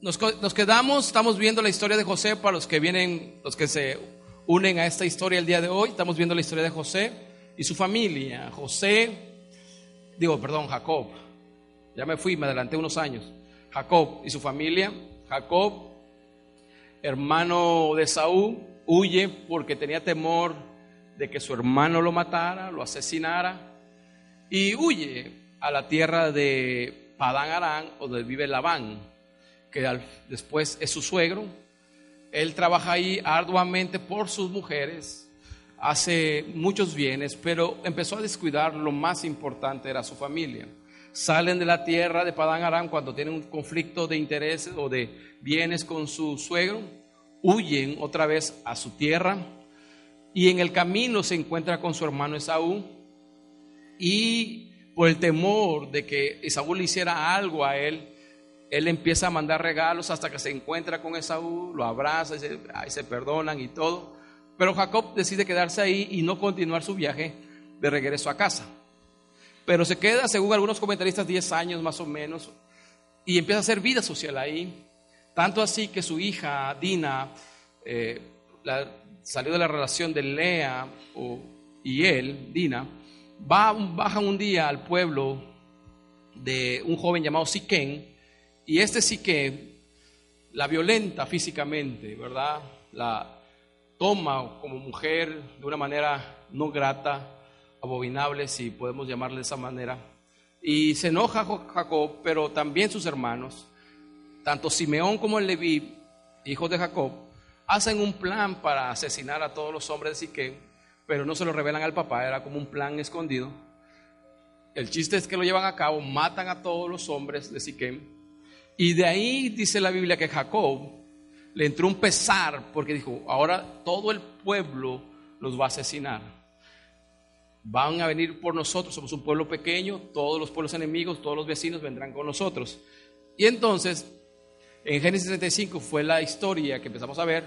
nos, nos quedamos, estamos viendo la historia de José para los que vienen, los que se unen a esta historia el día de hoy. Estamos viendo la historia de José y su familia. José, digo, perdón, Jacob. Ya me fui, me adelanté unos años. Jacob y su familia. Jacob, hermano de Saúl, huye porque tenía temor de que su hermano lo matara, lo asesinara, y huye a la tierra de Padán Arán, donde vive Labán, que después es su suegro. Él trabaja ahí arduamente por sus mujeres, hace muchos bienes, pero empezó a descuidar lo más importante, era su familia. Salen de la tierra de Padán Arán cuando tienen un conflicto de intereses o de bienes con su suegro, huyen otra vez a su tierra y en el camino se encuentra con su hermano Esaú y por el temor de que Esaú le hiciera algo a él, él empieza a mandar regalos hasta que se encuentra con Esaú, lo abraza y se, se perdonan y todo. Pero Jacob decide quedarse ahí y no continuar su viaje de regreso a casa. Pero se queda, según algunos comentaristas, 10 años más o menos y empieza a hacer vida social ahí. Tanto así que su hija Dina eh, salió de la relación de Lea y él, Dina, va, bajan un día al pueblo de un joven llamado Siquén y este Siquén la violenta físicamente, ¿verdad? La toma como mujer de una manera no grata, abominable, si podemos llamarle de esa manera. Y se enoja Jacob, pero también sus hermanos, tanto Simeón como el Leví, hijos de Jacob, hacen un plan para asesinar a todos los hombres de Siquén, pero no se lo revelan al papá, era como un plan escondido. El chiste es que lo llevan a cabo, matan a todos los hombres de Siquén, y de ahí dice la Biblia que Jacob le entró un pesar porque dijo, ahora todo el pueblo los va a asesinar. Van a venir por nosotros, somos un pueblo pequeño, todos los pueblos enemigos, todos los vecinos vendrán con nosotros. Y entonces, en Génesis 35 fue la historia que empezamos a ver,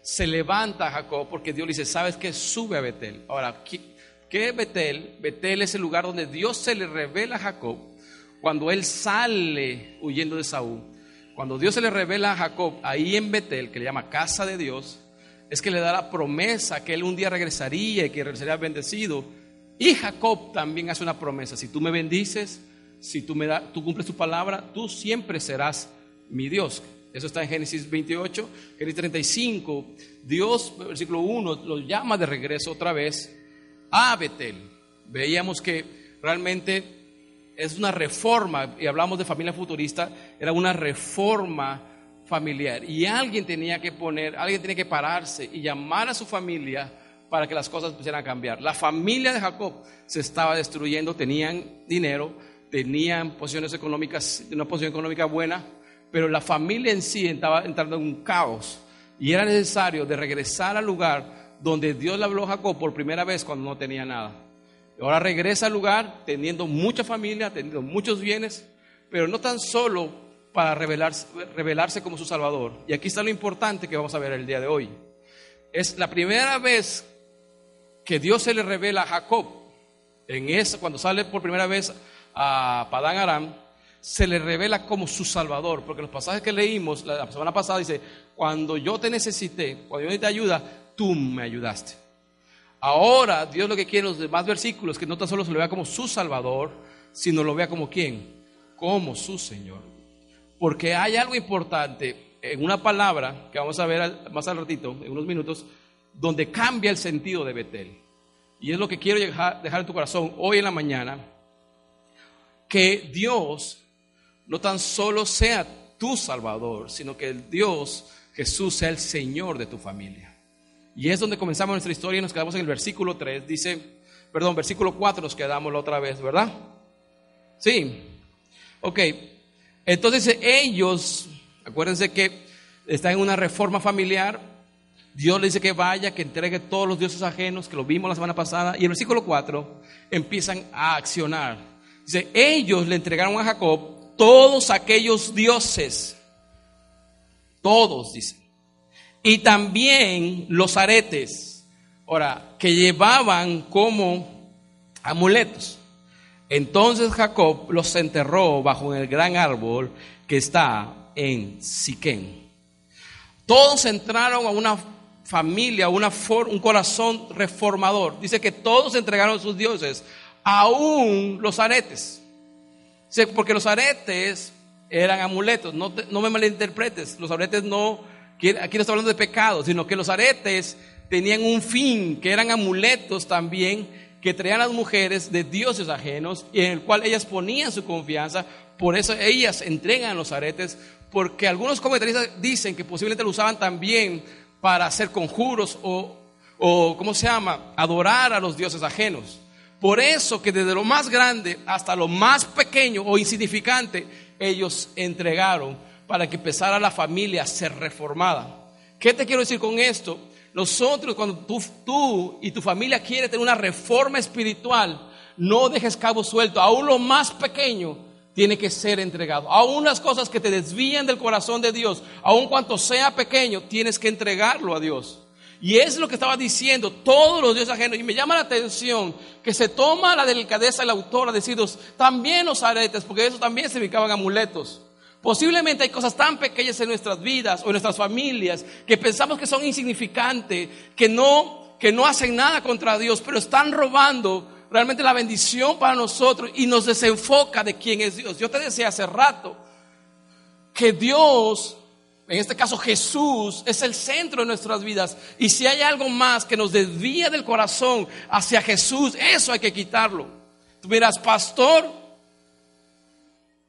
se levanta Jacob porque Dios le dice, ¿sabes qué? Sube a Betel. Ahora, ¿qué es Betel? Betel es el lugar donde Dios se le revela a Jacob cuando él sale huyendo de Saúl. Cuando Dios se le revela a Jacob ahí en Betel, que le llama casa de Dios, es que le da la promesa que él un día regresaría y que regresaría bendecido. Y Jacob también hace una promesa, si tú me bendices, si tú, me da, tú cumples tu palabra, tú siempre serás mi Dios. Eso está en Génesis 28, Génesis 35. Dios, versículo 1, lo llama de regreso otra vez a Betel. Veíamos que realmente es una reforma, y hablamos de familia futurista, era una reforma familiar. Y alguien tenía que poner, alguien tenía que pararse y llamar a su familia para que las cosas empezaran a cambiar. La familia de Jacob se estaba destruyendo, tenían dinero, tenían posiciones económicas, una posición económica buena, pero la familia en sí estaba entrando en un caos. Y era necesario de regresar al lugar donde Dios le habló a Jacob por primera vez cuando no tenía nada. Ahora regresa al lugar teniendo mucha familia, teniendo muchos bienes, pero no tan solo para revelarse, como su Salvador. Y aquí está lo importante que vamos a ver el día de hoy. Es la primera vez que Dios se le revela a Jacob, en esa, cuando sale por primera vez a Padán Aram, se le revela como su Salvador, porque los pasajes que leímos la semana pasada dice, cuando yo te necesité, cuando yo necesité ayuda, tú me ayudaste. Ahora Dios lo que quiere en los demás versículos que no tan solo se lo vea como su Salvador, sino lo vea como quién, como su Señor. Porque hay algo importante en una palabra que vamos a ver más al ratito, en unos minutos, donde cambia el sentido de Betel. Y es lo que quiero dejar, dejar en tu corazón hoy en la mañana, que Dios no tan solo sea tu Salvador, sino que el Dios Jesús sea el Señor de tu familia. Y es donde comenzamos nuestra historia y nos quedamos en el versículo 3. Dice, perdón, versículo 4 nos quedamos la otra vez, ¿verdad? Sí. Ok. Entonces ellos, acuérdense que están en una reforma familiar. Dios le dice que vaya, que entregue todos los dioses ajenos, que lo vimos la semana pasada. Y el versículo 4 empiezan a accionar. Dice, ellos le entregaron a Jacob todos aquellos dioses. Todos, dice y también los aretes, ahora, que llevaban como amuletos. Entonces Jacob los enterró bajo el gran árbol que está en Siquén. Todos entraron a una familia, una un corazón reformador. Dice que todos entregaron a sus dioses, aún los aretes. Porque los aretes eran amuletos, no, no me malinterpretes, los aretes no, aquí no estoy hablando de pecado, sino que los aretes tenían un fin, que eran amuletos también que traían las mujeres de dioses ajenos y en el cual ellas ponían su confianza, por eso ellas entregan los aretes, porque algunos comentaristas dicen que posiblemente lo usaban también para hacer conjuros o, o, ¿cómo se llama?, adorar a los dioses ajenos. Por eso que desde lo más grande hasta lo más pequeño o insignificante, ellos entregaron para que empezara la familia a ser reformada. ¿Qué te quiero decir con esto? Nosotros, cuando tú, tú y tu familia quiere tener una reforma espiritual, no dejes cabo suelto. Aún lo más pequeño tiene que ser entregado. Aún las cosas que te desvían del corazón de Dios, aun cuanto sea pequeño, tienes que entregarlo a Dios. Y es lo que estaba diciendo todos los dioses ajenos. Y me llama la atención que se toma la delicadeza del autor a deciros también los aretes, porque eso también se ubicaban amuletos. Posiblemente hay cosas tan pequeñas en nuestras vidas o en nuestras familias que pensamos que son insignificantes, que no, que no hacen nada contra Dios, pero están robando realmente la bendición para nosotros y nos desenfoca de quién es Dios. Yo te decía hace rato que Dios en este caso Jesús es el centro de nuestras vidas. Y si hay algo más que nos desvía del corazón hacia Jesús, eso hay que quitarlo. Tú dirás, pastor,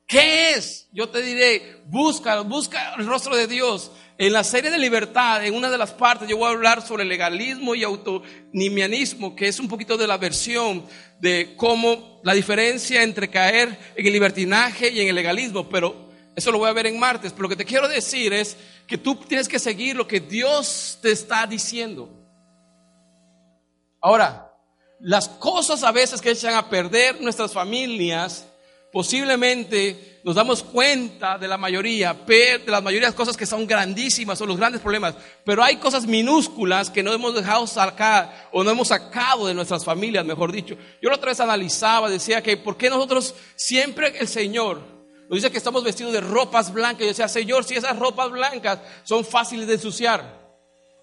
¿qué es? Yo te diré, busca, busca el rostro de Dios. En la serie de libertad, en una de las partes, yo voy a hablar sobre legalismo y autonimianismo, que es un poquito de la versión de cómo la diferencia entre caer en el libertinaje y en el legalismo. Pero eso lo voy a ver en martes, pero lo que te quiero decir es que tú tienes que seguir lo que Dios te está diciendo. Ahora, las cosas a veces que echan a perder nuestras familias, posiblemente nos damos cuenta de la mayoría, de las mayorías cosas que son grandísimas o los grandes problemas, pero hay cosas minúsculas que no hemos dejado sacar o no hemos sacado de nuestras familias, mejor dicho. Yo la otra vez analizaba, decía que por qué nosotros siempre el Señor nos dice que estamos vestidos de ropas blancas. Yo decía, Señor, si esas ropas blancas son fáciles de ensuciar.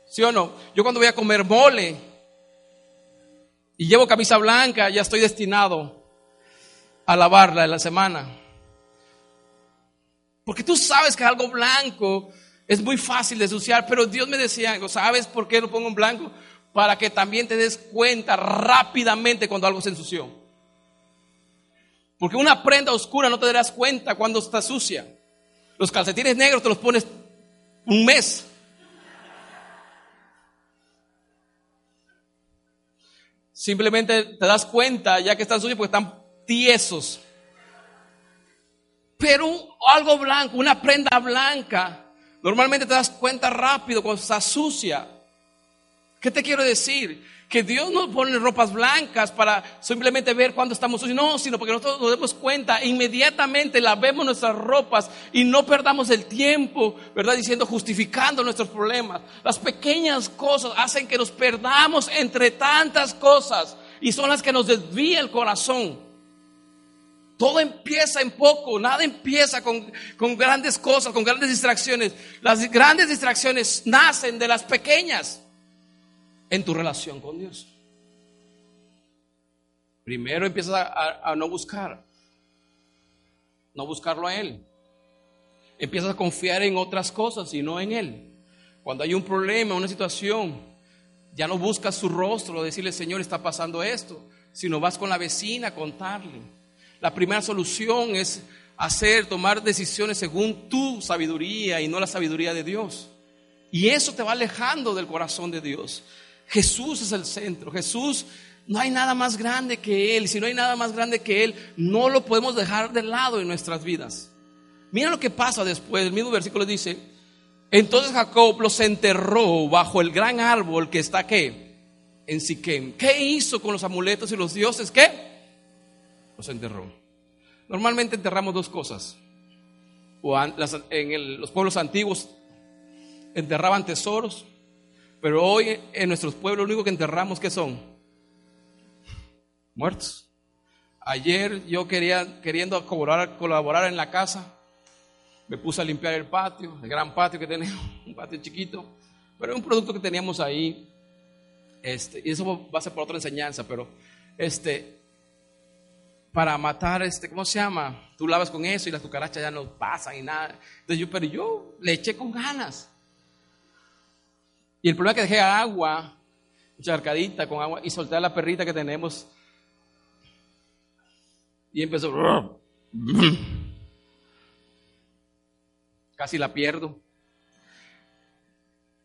¿Sí o no? Yo cuando voy a comer mole y llevo camisa blanca, ya estoy destinado a lavarla en la semana. Porque tú sabes que algo blanco es muy fácil de ensuciar, pero Dios me decía, ¿sabes por qué lo pongo en blanco? Para que también te des cuenta rápidamente cuando algo se ensució. Porque una prenda oscura no te darás cuenta cuando está sucia. Los calcetines negros te los pones un mes. Simplemente te das cuenta ya que están sucios porque están tiesos. Pero algo blanco, una prenda blanca, normalmente te das cuenta rápido cuando está sucia. ¿Qué te quiero decir? Que Dios no pone ropas blancas para simplemente ver cuando estamos sucios, no, sino porque nosotros nos demos cuenta, inmediatamente lavemos nuestras ropas y no perdamos el tiempo, ¿verdad? Diciendo, justificando nuestros problemas. Las pequeñas cosas hacen que nos perdamos entre tantas cosas y son las que nos desvía el corazón. Todo empieza en poco, nada empieza con, con, grandes cosas, con grandes distracciones. Las grandes distracciones nacen de las pequeñas en tu relación con Dios. Primero empiezas a, no buscar, no buscarlo a Él. Empiezas a confiar en otras cosas y no en Él. Cuando hay un problema, una situación, ya no buscas su rostro, decirle, Señor, está pasando esto, sino vas con la vecina a contarle. La primera solución es hacer, tomar decisiones según tu sabiduría y no la sabiduría de Dios. Y eso te va alejando del corazón de Dios. Jesús es el centro. Jesús, no hay nada más grande que Él. Si no hay nada más grande que Él, no lo podemos dejar de lado en nuestras vidas. Mira lo que pasa después. El mismo versículo dice, entonces Jacob los enterró bajo el gran árbol que está ¿qué? en Siquem. ¿Qué hizo con los amuletos y los dioses? ¿Qué? Los enterró. Normalmente enterramos dos cosas. en los pueblos antiguos enterraban tesoros pero hoy en nuestros pueblos lo único que enterramos, ¿qué son? Muertos. Ayer yo quería, queriendo colaborar, colaborar en la casa, me puse a limpiar el patio, el gran patio que tenemos, un patio chiquito, pero un producto que teníamos ahí. Este, y eso va a ser por otra enseñanza, pero este, para matar, este, ¿cómo se llama? Tú lavas con eso y las cucarachas ya no pasan y nada. Entonces yo, pero yo le eché con ganas. Y el problema es que dejé agua, charcadita con agua, y solté a la perrita que tenemos. Y empezó. Casi la pierdo.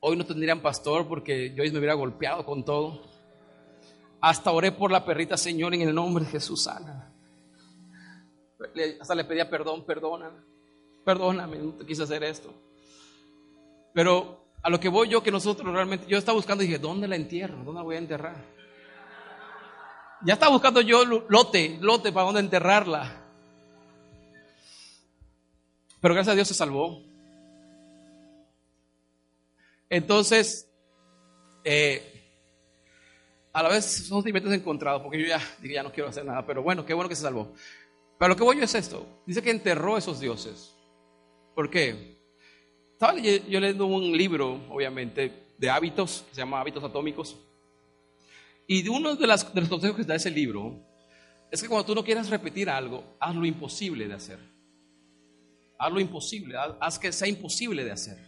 Hoy no tendrían pastor porque yo me hubiera golpeado con todo. Hasta oré por la perrita, Señor, en el nombre de Jesús sana. Hasta le pedía perdón, perdóname. Perdóname, no te quise hacer esto. Pero a lo que voy yo, que nosotros realmente, yo estaba buscando y dije, ¿dónde la entierro? ¿Dónde la voy a enterrar? Ya estaba buscando yo lote, lote para dónde enterrarla. Pero gracias a Dios se salvó. Entonces, eh, a la vez son sentimientos encontrados, porque yo ya dije, ya no quiero hacer nada, pero bueno, qué bueno que se salvó. Pero lo que voy yo es esto, dice que enterró a esos dioses. ¿Por qué? Estaba yo leyendo un libro, obviamente, de hábitos, que se llama Hábitos Atómicos, y uno de, las, de los consejos que da ese libro es que cuando tú no quieras repetir algo, haz lo imposible de hacer. Haz lo imposible, haz, que sea imposible de hacer.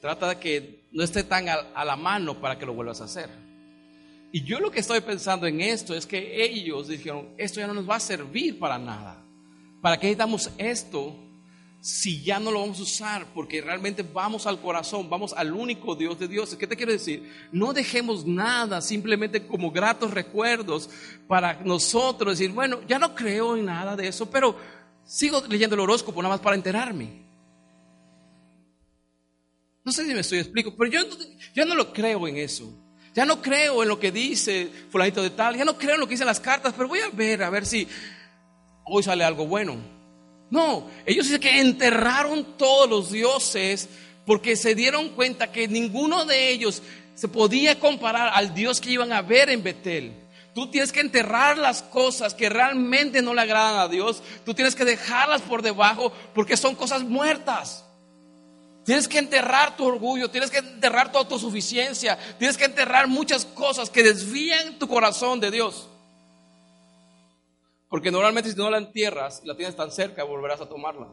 Trata de que no esté tan a, la mano para que lo vuelvas a hacer. Y yo lo que estoy pensando en esto es que ellos dijeron, esto ya no nos va a servir para nada. ¿Para qué necesitamos esto si ya no lo vamos a usar? Porque realmente vamos al corazón, vamos al único Dios de Dios. ¿Qué te quiero decir? No dejemos nada simplemente como gratos recuerdos para nosotros decir, bueno, ya no creo en nada de eso, pero Sigo leyendo el horóscopo nada más para enterarme. No sé si me estoy explico, pero yo, yo no lo creo en eso. Ya no creo en lo que dice fulanito de tal, ya no creo en lo que dicen las cartas, pero voy a ver, a ver si hoy sale algo bueno. No, ellos dicen que enterraron todos los dioses porque se dieron cuenta que ninguno de ellos se podía comparar al Dios que iban a ver en Betel. Tú tienes que enterrar las cosas que realmente no le agradan a Dios. Tú tienes que dejarlas por debajo porque son cosas muertas. Tienes que enterrar tu orgullo, tienes que enterrar tu autosuficiencia, tienes que enterrar muchas cosas que desvían tu corazón de Dios. Porque normalmente si no la entierras, la tienes tan cerca, volverás a tomarla.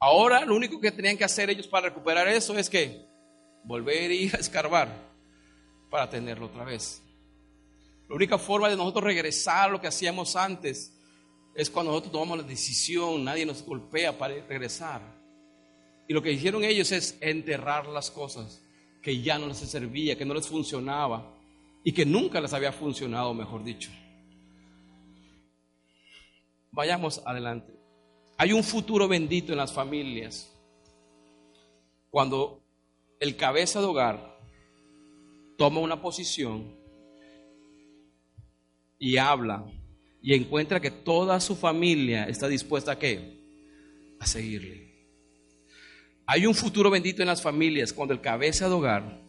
Ahora lo único que tenían que hacer ellos para recuperar eso es que volver a ir a escarbar para tenerlo otra vez. La única forma de nosotros regresar a lo que hacíamos antes es cuando nosotros tomamos la decisión, nadie nos golpea para regresar. Y lo que hicieron ellos es enterrar las cosas que ya no les servía, que no les funcionaba y que nunca les había funcionado, mejor dicho. Vayamos adelante. Hay un futuro bendito en las familias cuando el cabeza de hogar toma una posición y habla y encuentra que toda su familia está dispuesta a qué? A seguirle. Hay un futuro bendito en las familias cuando el cabeza de hogar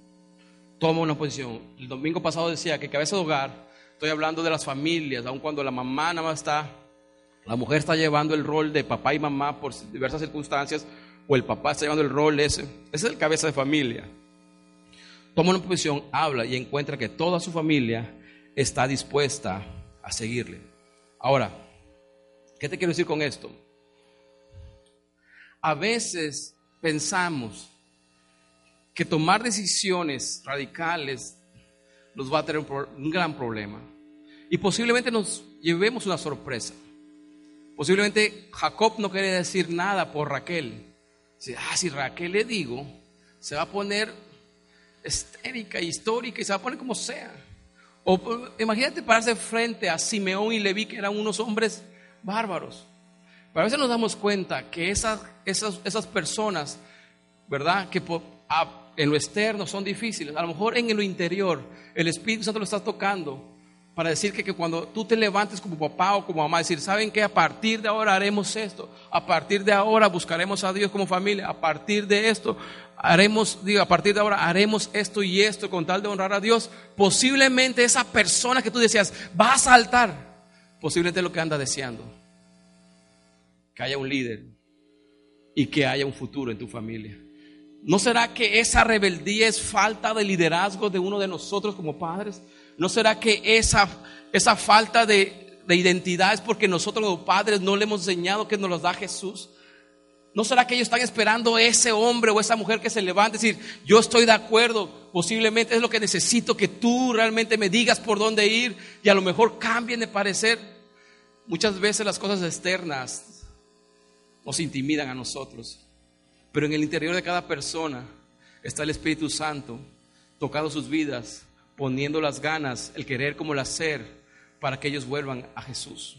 toma una posición. El domingo pasado decía que cabeza de hogar, estoy hablando de las familias, aun cuando la mamá nada más está, la mujer está llevando el rol de papá y mamá por diversas circunstancias, o el papá está llevando el rol ese. Ese es el cabeza de familia. Toma una posición, habla y encuentra que toda su familia está dispuesta a seguirle. Ahora, ¿qué te quiero decir con esto? A veces pensamos que tomar decisiones radicales nos va a tener un, gran problema. Y posiblemente nos llevemos una sorpresa. Posiblemente Jacob no quiere decir nada por Raquel. Ah, si Raquel le digo, se va a poner estérica, histórica y se va a poner como sea. O imagínate pararse frente a Simeón y Leví, que eran unos hombres bárbaros. Pero a veces nos damos cuenta que esas, esas, esas personas, ¿verdad? Que en lo externo son difíciles. A lo mejor en lo interior el Espíritu Santo lo está tocando para decir que, que, cuando tú te levantes como papá o como mamá, decir, ¿saben qué? A partir de ahora haremos esto, a partir de ahora buscaremos a Dios como familia, a partir de esto haremos, digo, a partir de ahora haremos esto y esto con tal de honrar a Dios, posiblemente esa persona que tú decías va a saltar, posiblemente es lo que anda deseando. Que haya un líder y que haya un futuro en tu familia. ¿No será que esa rebeldía es falta de liderazgo de uno de nosotros como padres? ¿No será que esa, esa falta de, de identidad es porque nosotros como padres no le hemos enseñado que nos los da Jesús? ¿No será que ellos están esperando ese hombre o esa mujer que se levante y decir, yo estoy de acuerdo, posiblemente es lo que necesito que tú realmente me digas por dónde ir y a lo mejor cambien de parecer? Muchas veces las cosas externas nos intimidan a nosotros, pero en el interior de cada persona está el Espíritu Santo tocando sus vidas, poniendo las ganas, el querer como el hacer, para que ellos vuelvan a Jesús.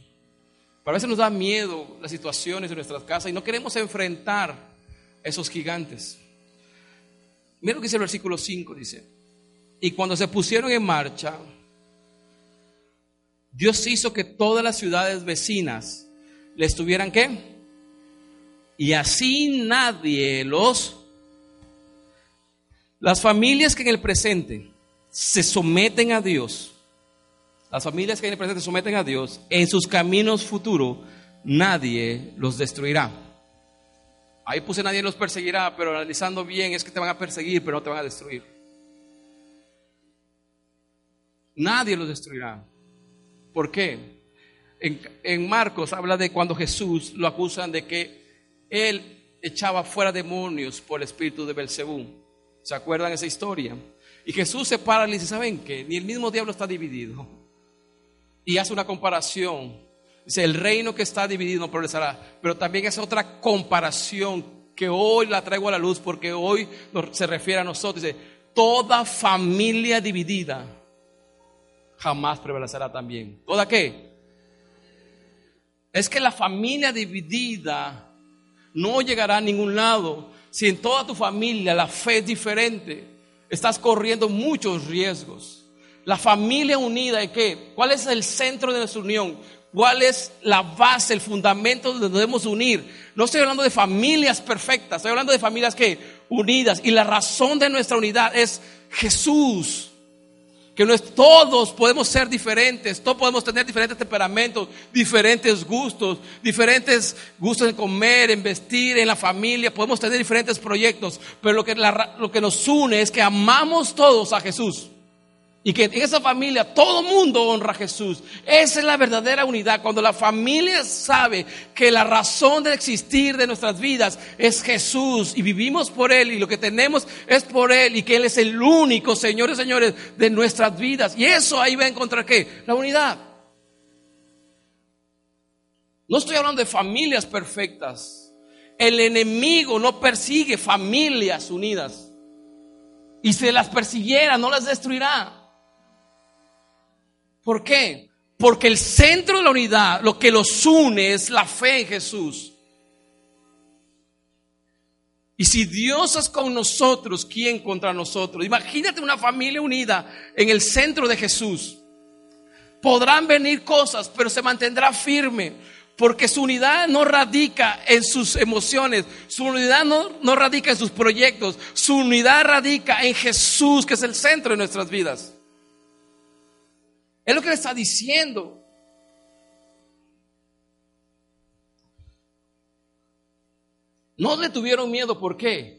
Pero a veces nos da miedo las situaciones de nuestras casas y no queremos enfrentar esos gigantes. Mira lo que dice el versículo 5, dice, y cuando se pusieron en marcha, Dios hizo que todas las ciudades vecinas le estuvieran qué? Y así nadie los... Las familias que en el presente se someten a Dios, las familias que en el presente se someten a Dios, en sus caminos futuros, nadie los destruirá. Ahí puse nadie los perseguirá, pero analizando bien es que te van a perseguir, pero no te van a destruir. Nadie los destruirá. ¿Por qué? En, en, Marcos habla de cuando Jesús lo acusan de que él echaba fuera demonios por el espíritu de Belcebú. ¿Se acuerdan esa historia? Y Jesús se para y dice, ¿saben qué? Ni el mismo diablo está dividido y hace una comparación. Dice, el reino que está dividido no progresará, pero también es otra comparación que hoy la traigo a la luz porque hoy se refiere a nosotros. Dice, toda familia dividida jamás prevalecerá también. ¿Toda qué? Es que la familia dividida no llegará a ningún lado. Si en toda tu familia la fe es diferente, estás corriendo muchos riesgos. La familia unida, ¿de qué? ¿Cuál es el centro de nuestra unión? ¿Cuál es la base, el fundamento donde debemos unir? No estoy hablando de familias perfectas, estoy hablando de familias que unidas. Y la razón de nuestra unidad es Jesús. Que no es, todos podemos ser diferentes, todos podemos tener diferentes temperamentos, diferentes gustos, diferentes gustos en comer, en vestir, en la familia, podemos tener diferentes proyectos, pero lo que, lo que nos une es que amamos todos a Jesús. Y que en esa familia todo mundo honra a Jesús. Esa es la verdadera unidad. Cuando la familia sabe que la razón de existir de nuestras vidas es Jesús y vivimos por Él y lo que tenemos es por Él y que Él es el único, señores señores, de nuestras vidas. Y eso ahí va a encontrar qué? La unidad. No estoy hablando de familias perfectas. El enemigo no persigue familias unidas. Y si las persiguiera, no las destruirá. ¿Por qué? Porque el centro de la unidad, lo que los une es la fe en Jesús. Y si Dios es con nosotros, ¿quién contra nosotros? Imagínate una familia unida en el centro de Jesús. Podrán venir cosas, pero se mantendrá firme. Porque su unidad no radica en sus emociones, su unidad no, no radica en sus proyectos, su unidad radica en Jesús, que es el centro de nuestras vidas. Es lo que le está diciendo. No le tuvieron miedo, ¿por qué?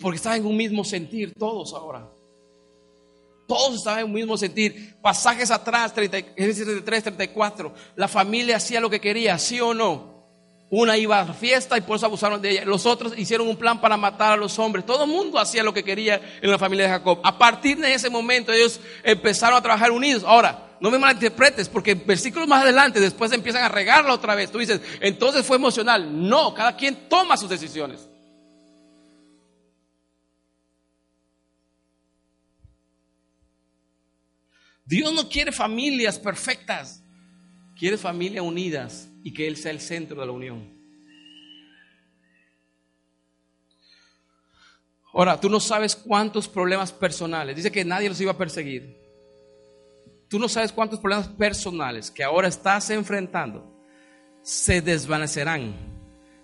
Porque estaban en un mismo sentir todos ahora. Todos estaban en un mismo sentir. Pasajes atrás, 33, 34. La familia hacía lo que quería, sí o no. Una iba a la fiesta y por eso abusaron de ella. Los otros hicieron un plan para matar a los hombres. Todo el mundo hacía lo que quería en la familia de Jacob. A partir de ese momento ellos empezaron a trabajar unidos. Ahora, no me malinterpretes porque versículos más adelante después empiezan a regarla otra vez. Tú dices, entonces fue emocional. No, cada quien toma sus decisiones. Dios no quiere familias perfectas. Quiere familias unidas y que Él sea el centro de la unión. Ahora, tú no sabes cuántos problemas personales, dice que nadie los iba a perseguir. Tú no sabes cuántos problemas personales que ahora estás enfrentando se desvanecerán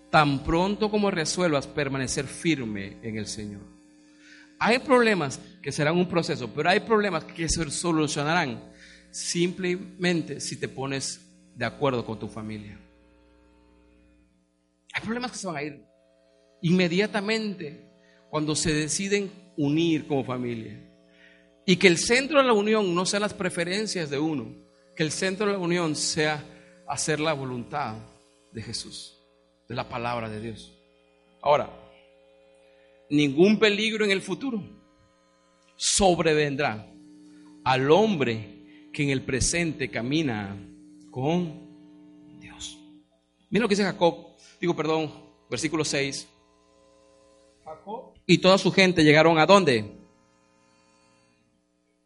tan pronto como resuelvas permanecer firme en el Señor. Hay problemas que serán un proceso, pero hay problemas que se solucionarán simplemente si te pones de acuerdo con tu familia. Hay problemas que se van a ir inmediatamente cuando se deciden unir como familia. Y que el centro de la unión no sean las preferencias de uno, que el centro de la unión sea hacer la voluntad de Jesús, de la palabra de Dios. Ahora, ningún peligro en el futuro sobrevendrá al hombre que en el presente camina con Dios. Mira lo que dice Jacob, digo, perdón, versículo 6. Jacob y toda su gente llegaron a dónde?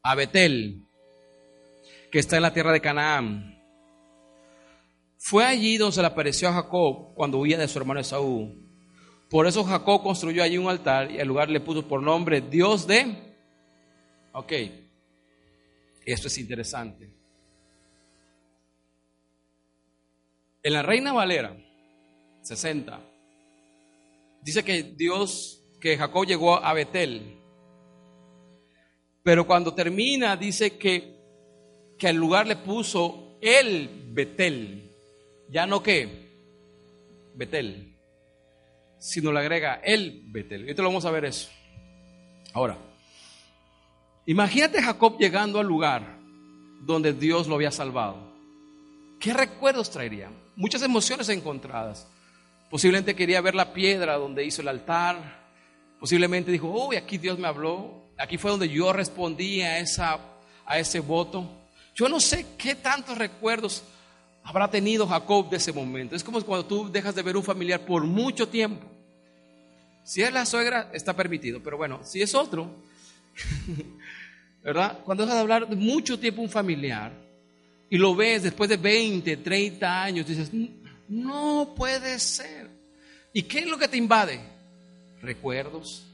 A Betel, que está en la tierra de Canaán. Fue allí donde se le apareció a Jacob cuando huía de su hermano Esaú. Por eso Jacob construyó allí un altar y al lugar le puso por nombre Dios de... Ok, esto es interesante. En la Reina Valera 60, dice que Dios, que Jacob llegó a Betel, pero cuando termina dice que, que al lugar le puso el Betel, ya no que Betel, sino le agrega el Betel. Te lo vamos a ver eso. Ahora, imagínate Jacob llegando al lugar donde Dios lo había salvado. ¿Qué recuerdos traería? Muchas emociones encontradas. Posiblemente quería ver la piedra donde hizo el altar. Posiblemente dijo, oh, aquí Dios me habló. Aquí fue donde yo respondí a, esa, a ese voto. Yo no sé qué tantos recuerdos habrá tenido Jacob de ese momento. Es como cuando tú dejas de ver un familiar por mucho tiempo. Si es la suegra, está permitido, pero bueno, si es otro, ¿verdad? Cuando dejas de hablar mucho tiempo un familiar y lo ves después de 20, 30 años, dices, no puede ser. ¿Y qué es lo que te invade? Recuerdos.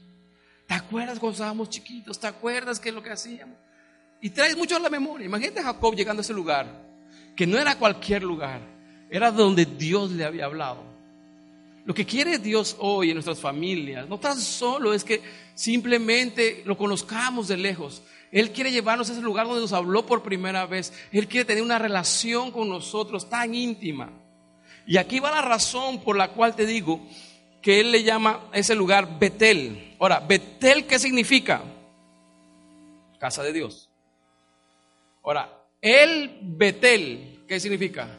¿Te acuerdas cuando estábamos chiquitos? ¿Te acuerdas qué es lo que hacíamos? Y traes mucho a la memoria. Imagínate a Jacob llegando a ese lugar que no era cualquier lugar, era donde Dios le había hablado. Lo que quiere Dios hoy en nuestras familias no tan solo es que simplemente lo conozcamos de lejos. Él quiere llevarnos a ese lugar donde nos habló por primera vez. Él quiere tener una relación con nosotros tan íntima. Y aquí va la razón por la cual te digo que Él le llama a ese lugar Betel. Ahora, Betel, ¿qué significa? Casa de Dios. Ahora, el Betel, ¿qué significa?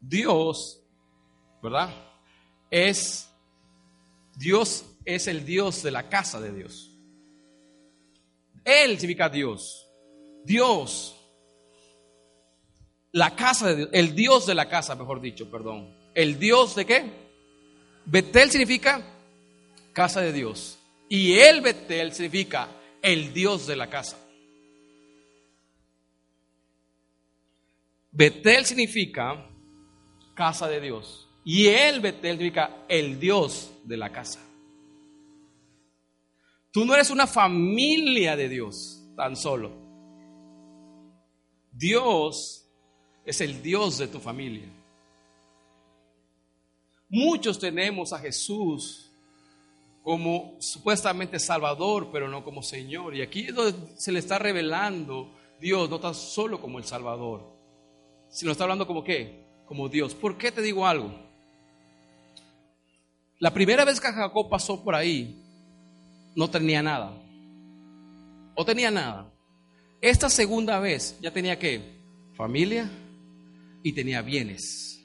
Dios, ¿verdad? Es, Dios es el Dios de la casa de Dios. Él significa Dios. Dios. La casa de Dios. El Dios de la casa, mejor dicho, perdón. ¿El Dios de qué? Betel significa casa de Dios. Y el Betel significa el Dios de la casa. Betel significa casa de Dios. Y el Betel significa el Dios de la casa. Tú no eres una familia de Dios tan solo. Dios es el Dios de tu familia. Muchos tenemos a Jesús como supuestamente Salvador, pero no como Señor. Y aquí es donde se le está revelando Dios, no tan solo como el Salvador, sino está hablando como qué, como Dios. ¿Por qué te digo algo? La primera vez que Jacob pasó por ahí, no tenía nada. O tenía nada. Esta segunda vez ya tenía qué? Familia y tenía bienes.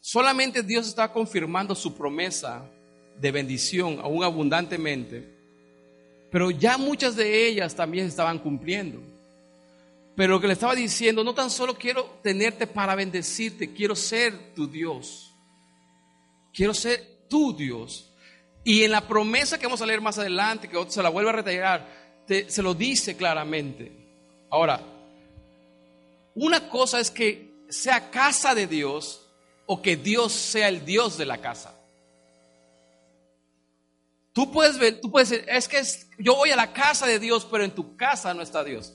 Solamente Dios está confirmando su promesa de bendición, aún abundantemente, pero ya muchas de ellas también estaban cumpliendo. Pero lo que le estaba diciendo, no tan solo quiero tenerte para bendecirte, quiero ser tu Dios. Quiero ser tu Dios. Y en la promesa que vamos a leer más adelante, que se la vuelve a retallar, se lo dice claramente. Ahora, una cosa es que sea casa de Dios o que Dios sea el Dios de la casa. Tú puedes ver, tú puedes decir, es que yo voy a la casa de Dios, pero en tu casa no está Dios.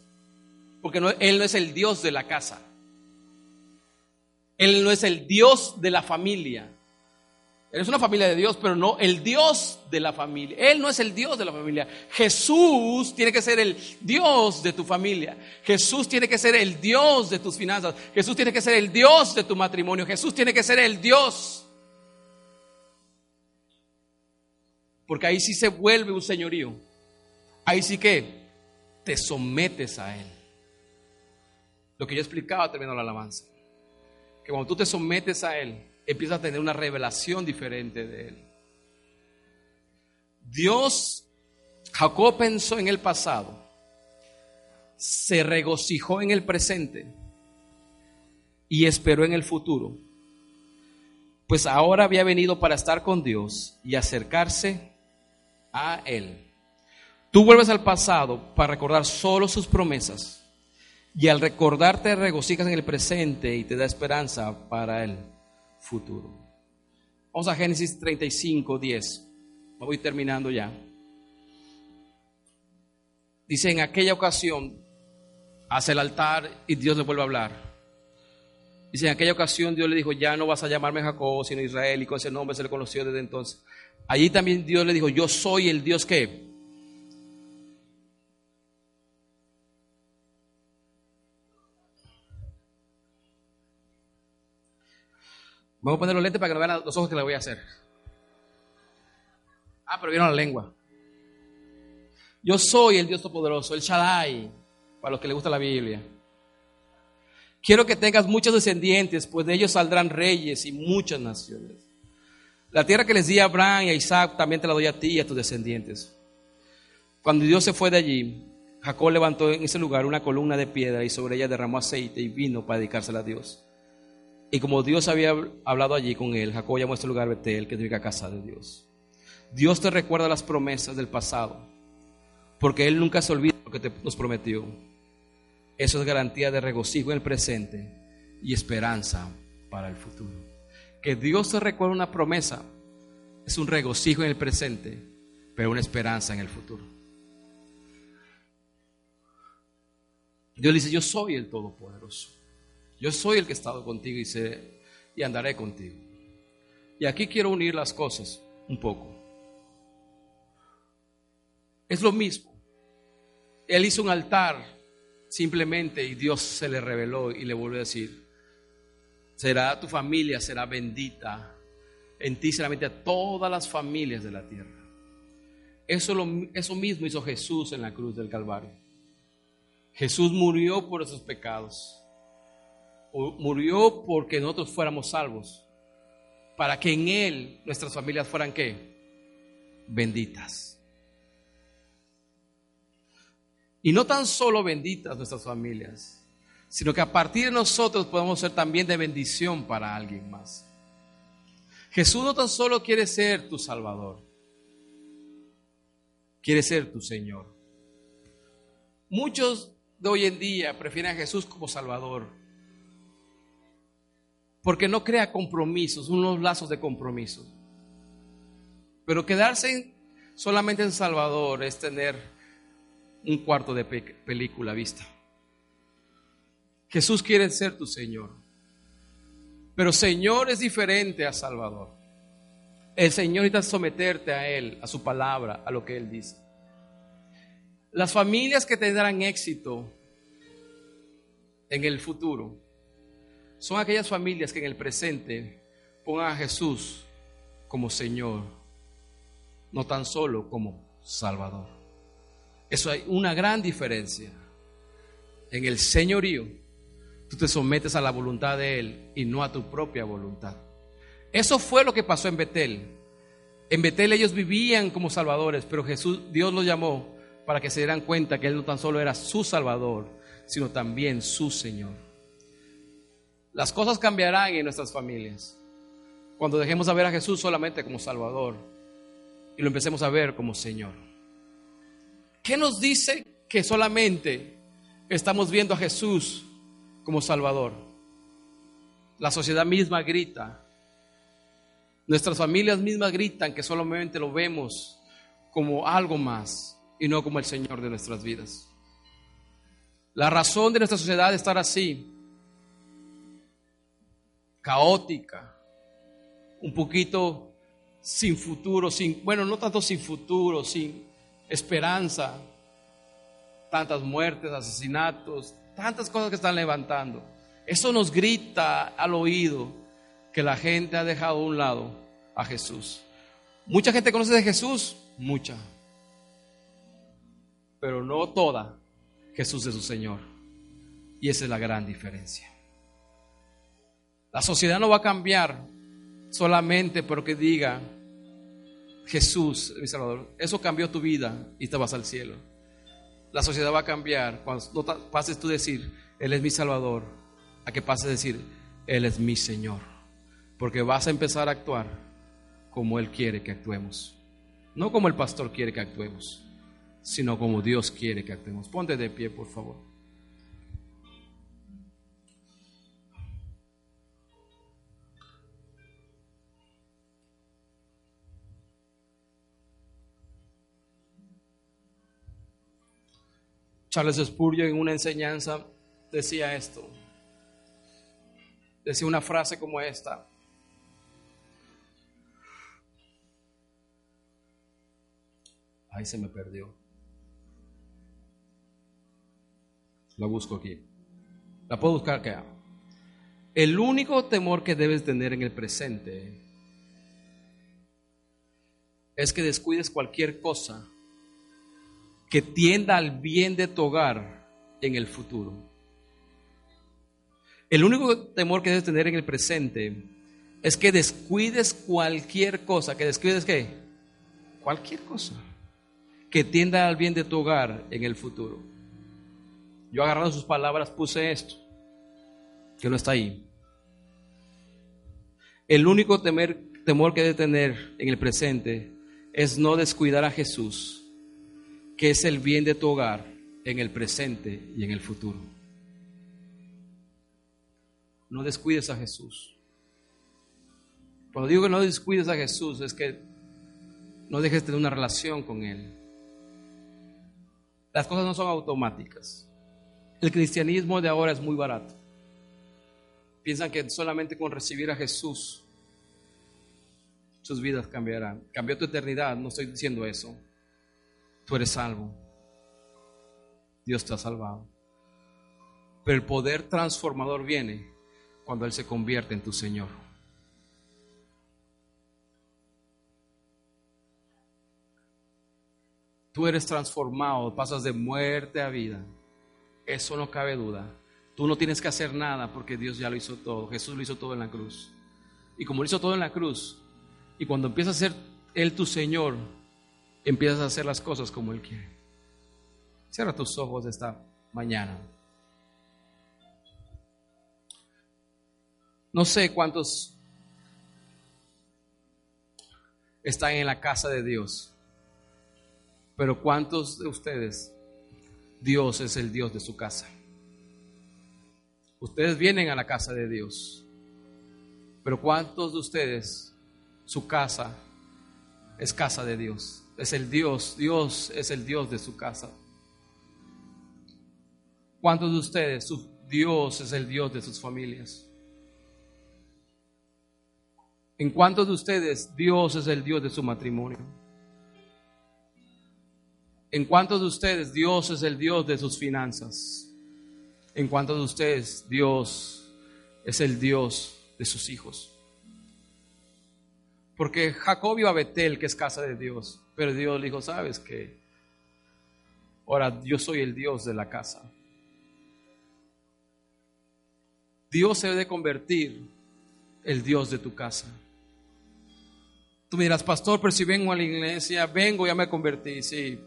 Porque Él no es el Dios de la casa. Él no es el Dios de la familia. Eres una familia de Dios, pero no el Dios de la familia. Él no es el Dios de la familia. Jesús tiene que ser el Dios de tu familia. Jesús tiene que ser el Dios de tus finanzas. Jesús tiene que ser el Dios de tu matrimonio. Jesús tiene que ser el Dios. Porque ahí sí se vuelve un señorío. Ahí sí que te sometes a Él. Lo que yo explicaba terminando la alabanza. Que cuando tú te sometes a Él, empiezas a tener una revelación diferente de Él. Dios, Jacob pensó en el pasado, se regocijó en el presente y esperó en el futuro. Pues ahora había venido para estar con Dios y acercarse a Él. Tú vuelves al pasado para recordar solo sus promesas y al recordarte regocijas en el presente y te da esperanza para el futuro. Vamos a Génesis 35, 10. Voy terminando ya. Dice, en aquella ocasión hace el altar y Dios le vuelve a hablar. Dice, en aquella ocasión Dios le dijo, ya no vas a llamarme Jacob, sino Israel, y con ese nombre se le conoció desde entonces. Allí también Dios le dijo, yo soy el Dios que Vamos a poner los lentes para que no vean los ojos que le voy a hacer. Ah, pero vieron la lengua. Yo soy el Dios Todopoderoso, el Shaddai, para los que les gusta la Biblia. Quiero que tengas muchos descendientes, pues de ellos saldrán reyes y muchas naciones. La tierra que les di a Abraham y a Isaac también te la doy a ti y a tus descendientes. Cuando Dios se fue de allí, Jacob levantó en ese lugar una columna de piedra y sobre ella derramó aceite y vino para dedicársela a Dios. Y como Dios había hablado allí con él, Jacob llamó a este lugar Betel, que significa casa de Dios. Dios te recuerda las promesas del pasado, porque Él nunca se olvida lo que te, nos prometió. Eso es garantía de regocijo en el presente y esperanza para el futuro. Que Dios te recuerda una promesa es un regocijo en el presente, pero una esperanza en el futuro. Dios dice, yo soy el Todopoderoso. Yo soy el que he estado contigo y, y andaré contigo. Y aquí quiero unir las cosas un poco. Es lo mismo. Él hizo un altar simplemente y Dios se le reveló y le volvió a decir, será tu familia, será bendita. En ti será bendita todas las familias de la tierra. Eso, lo, eso mismo hizo Jesús en la cruz del Calvario. Jesús murió por esos pecados murió porque nosotros fuéramos salvos, para que en Él nuestras familias fueran qué? Benditas. Y no tan solo benditas nuestras familias, sino que a partir de nosotros podemos ser también de bendición para alguien más. Jesús no tan solo quiere ser tu Salvador, quiere ser tu Señor. Muchos de hoy en día prefieren a Jesús como Salvador porque no crea compromisos, unos lazos de compromisos. Pero quedarse solamente en Salvador es tener un cuarto de película vista. Jesús quiere ser tu Señor. Pero Señor es diferente a Salvador. El Señor necesita someterte a Él, a su palabra, a lo que Él dice. Las familias que tendrán éxito en el futuro son aquellas familias que en el presente pongan a Jesús como Señor, no tan solo como Salvador. Eso hay una gran diferencia. En el señorío, tú te sometes a la voluntad de Él y no a tu propia voluntad. Eso fue lo que pasó en Betel. En Betel ellos vivían como salvadores, pero Jesús, Dios los llamó para que se dieran cuenta que Él no tan solo era su Salvador, sino también su Señor. Las cosas cambiarán en nuestras familias cuando dejemos de ver a Jesús solamente como Salvador y lo empecemos a ver como Señor. ¿Qué nos dice que solamente estamos viendo a Jesús como Salvador? La sociedad misma grita, nuestras familias mismas gritan que solamente lo vemos como algo más y no como el Señor de nuestras vidas. La razón de nuestra sociedad estar así caótica, un poquito sin futuro, sin, bueno, no tanto sin futuro, sin esperanza, tantas muertes, asesinatos, tantas cosas que están levantando. Eso nos grita al oído que la gente ha dejado a un lado a Jesús. Mucha gente conoce de Jesús, mucha, pero no toda Jesús es su Señor. Y esa es la gran diferencia. La sociedad no va a cambiar solamente porque diga Jesús, mi Salvador. Eso cambió tu vida y te vas al cielo. La sociedad va a cambiar cuando pases tú decir, Él es mi Salvador, a que pases a decir, Él es mi Señor. Porque vas a empezar a actuar como Él quiere que actuemos. No como el pastor quiere que actuemos, sino como Dios quiere que actuemos. Ponte de pie, por favor. Charles Spurgeon en una enseñanza decía esto. Decía una frase como esta. Ahí se me perdió. La busco aquí. La puedo buscar acá. El único temor que debes tener en el presente es que descuides cualquier cosa que tienda al bien de tu hogar en el futuro. El único temor que debes tener en el presente es que descuides cualquier cosa, que descuides qué? Cualquier cosa que tienda al bien de tu hogar en el futuro. Yo agarrando sus palabras puse esto, que no está ahí. El único temor que debes tener en el presente es no descuidar a Jesús que es el bien de tu hogar en el presente y en el futuro. No descuides a Jesús. Cuando digo que no descuides a Jesús es que no dejes de tener una relación con Él. Las cosas no son automáticas. El cristianismo de ahora es muy barato. Piensan que solamente con recibir a Jesús sus vidas cambiarán. Cambió tu eternidad, no estoy diciendo eso. Tú eres salvo. Dios te ha salvado. Pero el poder transformador viene cuando Él se convierte en tu Señor. Tú eres transformado, pasas de muerte a vida. Eso no cabe duda. Tú no tienes que hacer nada porque Dios ya lo hizo todo. Jesús lo hizo todo en la cruz. Y como lo hizo todo en la cruz, y cuando empieza a ser Él tu Señor, empiezas a hacer las cosas como Él quiere. Cierra tus ojos esta mañana. No sé cuántos están en la casa de Dios, pero cuántos de ustedes Dios es el Dios de su casa. Ustedes vienen a la casa de Dios, pero cuántos de ustedes su casa es casa de Dios es el Dios, Dios es el Dios de su casa. ¿Cuántos de ustedes, su Dios es el Dios de sus familias? ¿En cuántos de ustedes Dios es el Dios de su matrimonio? ¿En cuántos de ustedes Dios es el Dios de sus finanzas? ¿En cuántos de ustedes Dios es el Dios de sus hijos? Porque Jacob iba a Betel, que es casa de Dios. Pero Dios le dijo, sabes que ahora yo soy el Dios de la casa. Dios se debe convertir el Dios de tu casa. Tú me dirás, pastor, pero si vengo a la iglesia, vengo, ya me convertí, sí,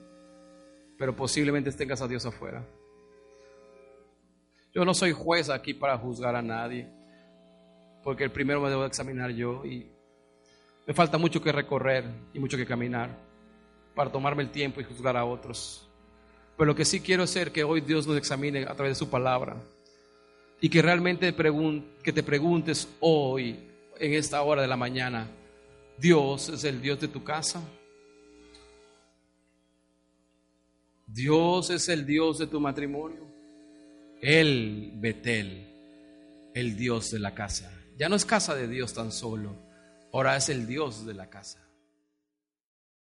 pero posiblemente tengas a Dios afuera. Yo no soy juez aquí para juzgar a nadie, porque el primero me debo examinar yo y me falta mucho que recorrer y mucho que caminar para tomarme el tiempo y juzgar a otros. Pero lo que sí quiero hacer que hoy Dios nos examine a través de su palabra y que realmente que te preguntes hoy, en esta hora de la mañana, ¿Dios es el Dios de tu casa? ¿Dios es el Dios de tu matrimonio? El Betel, el Dios de la casa. Ya no es casa de Dios tan solo, ahora es el Dios de la casa.